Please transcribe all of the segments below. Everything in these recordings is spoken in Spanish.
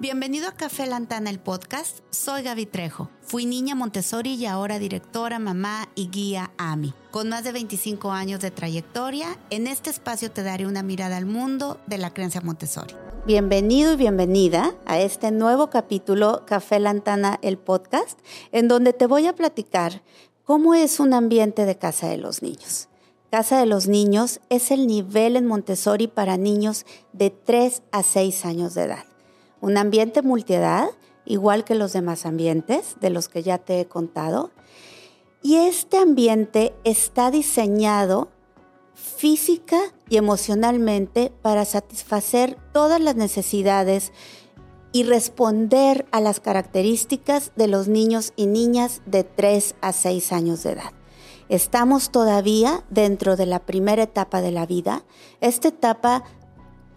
Bienvenido a Café Lantana, el podcast. Soy Gaby Trejo. Fui niña Montessori y ahora directora, mamá y guía AMI. Con más de 25 años de trayectoria, en este espacio te daré una mirada al mundo de la creencia Montessori. Bienvenido y bienvenida a este nuevo capítulo Café Lantana, el podcast, en donde te voy a platicar cómo es un ambiente de casa de los niños. Casa de los Niños es el nivel en Montessori para niños de 3 a 6 años de edad un ambiente multiedad, igual que los demás ambientes de los que ya te he contado. Y este ambiente está diseñado física y emocionalmente para satisfacer todas las necesidades y responder a las características de los niños y niñas de 3 a 6 años de edad. Estamos todavía dentro de la primera etapa de la vida, esta etapa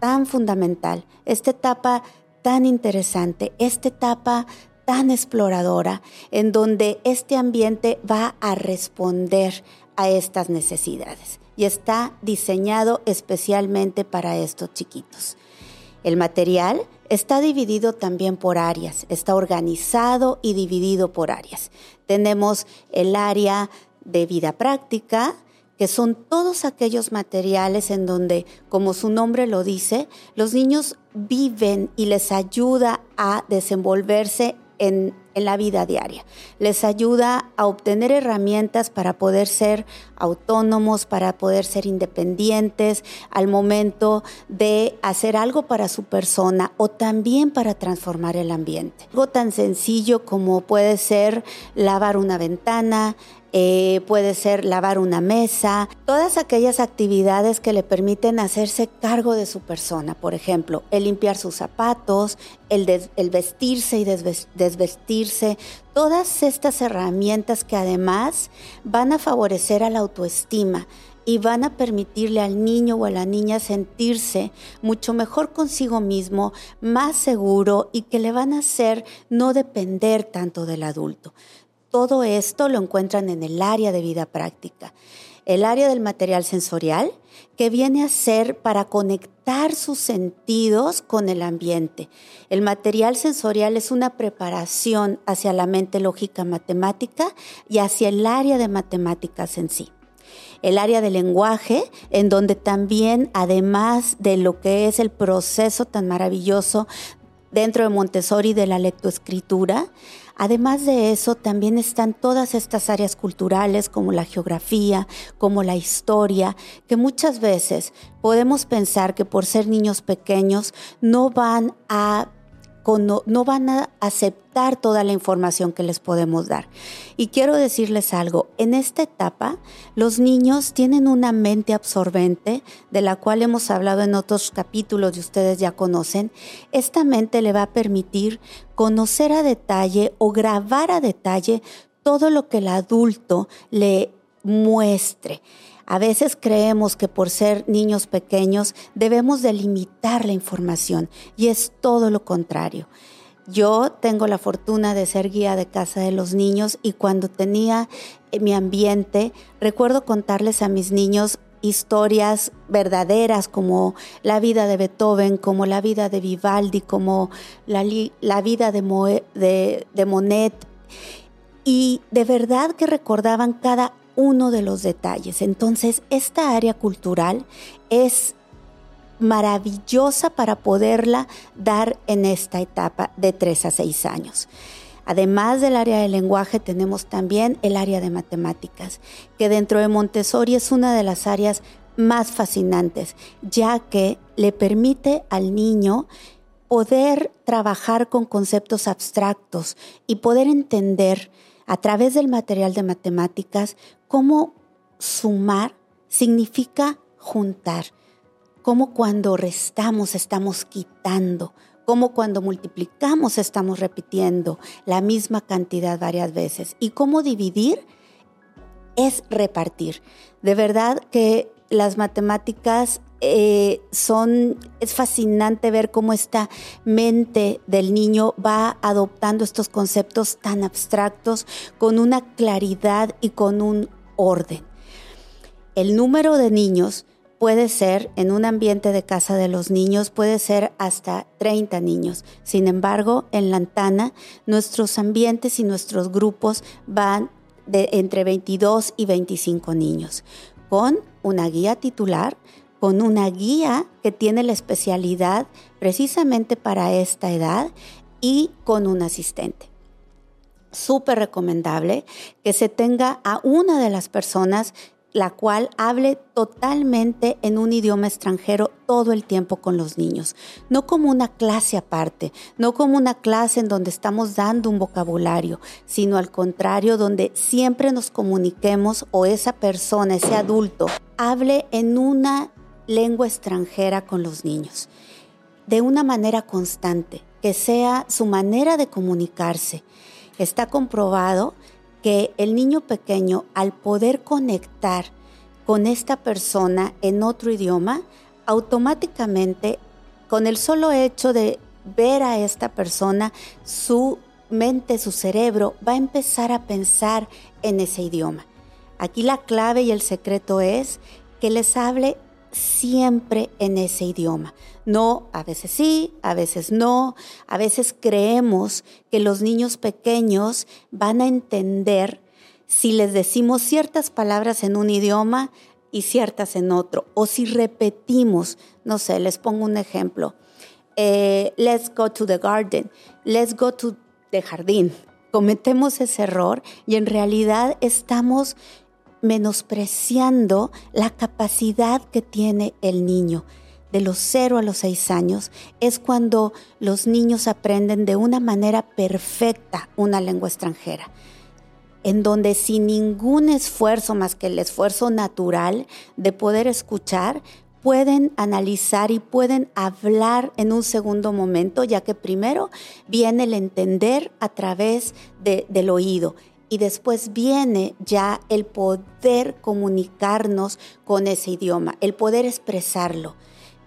tan fundamental, esta etapa tan interesante, esta etapa tan exploradora, en donde este ambiente va a responder a estas necesidades y está diseñado especialmente para estos chiquitos. El material está dividido también por áreas, está organizado y dividido por áreas. Tenemos el área de vida práctica, que son todos aquellos materiales en donde, como su nombre lo dice, los niños viven y les ayuda a desenvolverse en, la vida diaria. Les ayuda a obtener herramientas para poder ser autónomos, para poder ser independientes al momento de hacer algo para su persona o también para transformar el ambiente. Algo tan sencillo como puede ser lavar una ventana, eh, puede ser lavar una mesa, todas aquellas actividades que le permiten hacerse cargo de su persona, por ejemplo, el limpiar sus zapatos, el, vestirse y desvestirse, todas estas herramientas que además van a favorecer a la autoestima y van a permitirle al niño o a la niña sentirse mucho mejor consigo mismo, más seguro y que le van a hacer no depender tanto del adulto. Todo esto lo encuentran en el área de vida práctica. El área del material sensorial, que viene a ser para conectar sus sentidos con el ambiente. El material sensorial es una preparación hacia la mente lógica matemática y hacia el área de matemáticas en sí el área del lenguaje, en donde también, además de lo que es el proceso tan maravilloso dentro de Montessori de la lectoescritura, Además de eso, también están todas estas áreas culturales como la geografía, como la historia, que muchas veces podemos pensar que por ser niños pequeños no van a no van a aceptar toda la información que les podemos dar. Y quiero decirles algo, en esta etapa los niños tienen una mente absorbente, de la cual hemos hablado en otros capítulos y ustedes ya conocen. Esta mente le va a permitir conocer a detalle o grabar a detalle todo lo que el adulto le muestre. A veces creemos que por ser niños pequeños debemos delimitar la información y es todo lo contrario. Yo tengo la fortuna de ser guía de casa de los niños y cuando tenía mi ambiente, recuerdo contarles a mis niños historias verdaderas como la vida de Beethoven, como la vida de Vivaldi, como la, vida de, de Monet. Y de verdad que recordaban cada uno de los detalles. Entonces, esta área cultural es maravillosa para poderla dar en esta etapa de 3 a 6 años. Además del área de lenguaje, tenemos también el área de matemáticas, que dentro de Montessori es una de las áreas más fascinantes, ya que le permite al niño poder trabajar con conceptos abstractos y poder entender a través del material de matemáticas cómo sumar significa juntar, cómo cuando restamos estamos quitando, cómo cuando multiplicamos estamos repitiendo la misma cantidad varias veces y cómo dividir es repartir. De verdad que las matemáticas eh, son, es fascinante ver cómo esta mente del niño va adoptando estos conceptos tan abstractos con una claridad y con un orden. El número de niños puede ser en un ambiente de casa de los niños, puede ser hasta 30 niños. Sin embargo, en Lantana, nuestros ambientes y nuestros grupos van de entre 22 y 25 niños, con una guía titular, con una guía que tiene la especialidad precisamente para esta edad y con un asistente. Súper recomendable que se tenga a una de las personas la cual hable totalmente en un idioma extranjero todo el tiempo con los niños, no como una clase aparte, no como una clase en donde estamos dando un vocabulario, sino al contrario, donde siempre nos comuniquemos o esa persona, ese adulto, hable en una lengua extranjera con los niños, de una manera constante, que sea su manera de comunicarse. Está comprobado que el niño pequeño, al poder conectar con esta persona en otro idioma, automáticamente, con el solo hecho de ver a esta persona, su mente, su cerebro va a empezar a pensar en ese idioma. Aquí la clave y el secreto es que les hable siempre en ese idioma. No, a veces sí, a veces no. A veces creemos que los niños pequeños van a entender si les decimos ciertas palabras en un idioma y ciertas en otro. O si repetimos, no sé, les pongo un ejemplo. Eh, let's go to the garden. Let's go to the jardín. Cometemos ese error y en realidad estamos menospreciando la capacidad que tiene el niño. De los 0 a los 6 años es cuando los niños aprenden de una manera perfecta una lengua extranjera, en donde sin ningún esfuerzo más que el esfuerzo natural de poder escuchar, pueden analizar y pueden hablar en un segundo momento, ya que primero viene el entender a través del oído y después viene ya el poder comunicarnos con ese idioma, el poder expresarlo.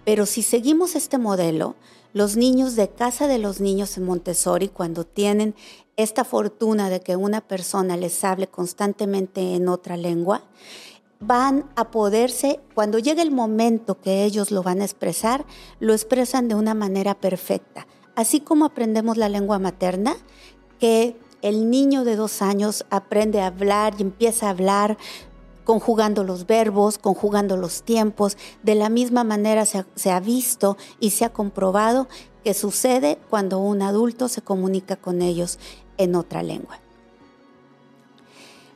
Pero si seguimos este modelo, los niños de casa de los niños en Montessori, cuando tienen esta fortuna de que una persona les hable constantemente en otra lengua, van a poderse, cuando llegue el momento que ellos lo van a expresar, lo expresan de una manera perfecta. Así como aprendemos la lengua materna, que el niño de dos años aprende a hablar y empieza a hablar conjugando los verbos, conjugando los tiempos. De la misma manera se ha, se ha, visto y se ha comprobado que sucede cuando un adulto se comunica con ellos en otra lengua.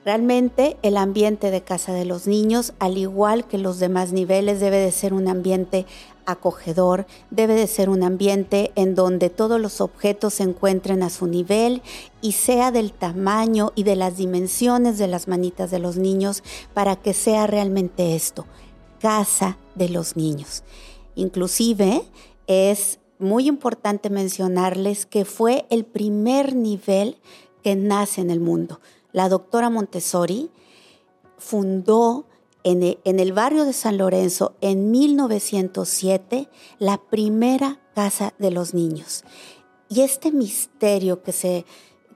Realmente el ambiente de casa de los niños, al igual que los demás niveles, debe de ser un ambiente acogedor, debe de ser un ambiente en donde todos los objetos se encuentren a su nivel y sea del tamaño y de las dimensiones de las manitas de los niños para que sea realmente esto, casa de los niños. Inclusive es muy importante mencionarles que fue el primer nivel que nace en el mundo la doctora Montessori fundó en el, barrio de San Lorenzo en 1907 la primera casa de los niños. Y este misterio que se,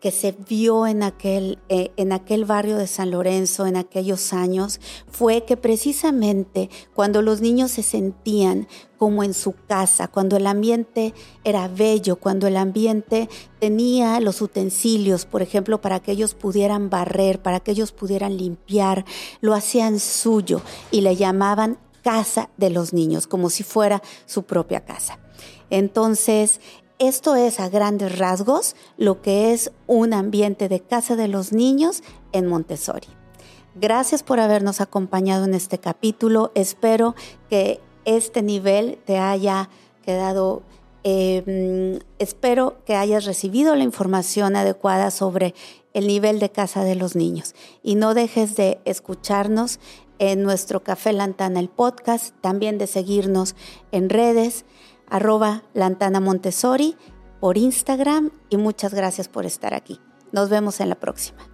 que se vio en aquel, eh, en aquel barrio de San Lorenzo en aquellos años fue que precisamente cuando los niños se sentían como en su casa, cuando el ambiente era bello, cuando el ambiente tenía los utensilios, por ejemplo, para que ellos pudieran barrer, para que ellos pudieran limpiar, lo hacían suyo y le llamaban casa de los niños, como si fuera su propia casa. Entonces, esto es a grandes rasgos lo que es un ambiente de casa de los niños en Montessori. Gracias por habernos acompañado en este capítulo. Espero que este nivel te haya quedado, em, espero que hayas recibido la información adecuada sobre el nivel de casa de los niños. Y no dejes de escucharnos en nuestro Café Lantana, el podcast, también de seguirnos en redes arroba Lantana Montessori por Instagram y muchas gracias por estar aquí. Nos vemos en la próxima.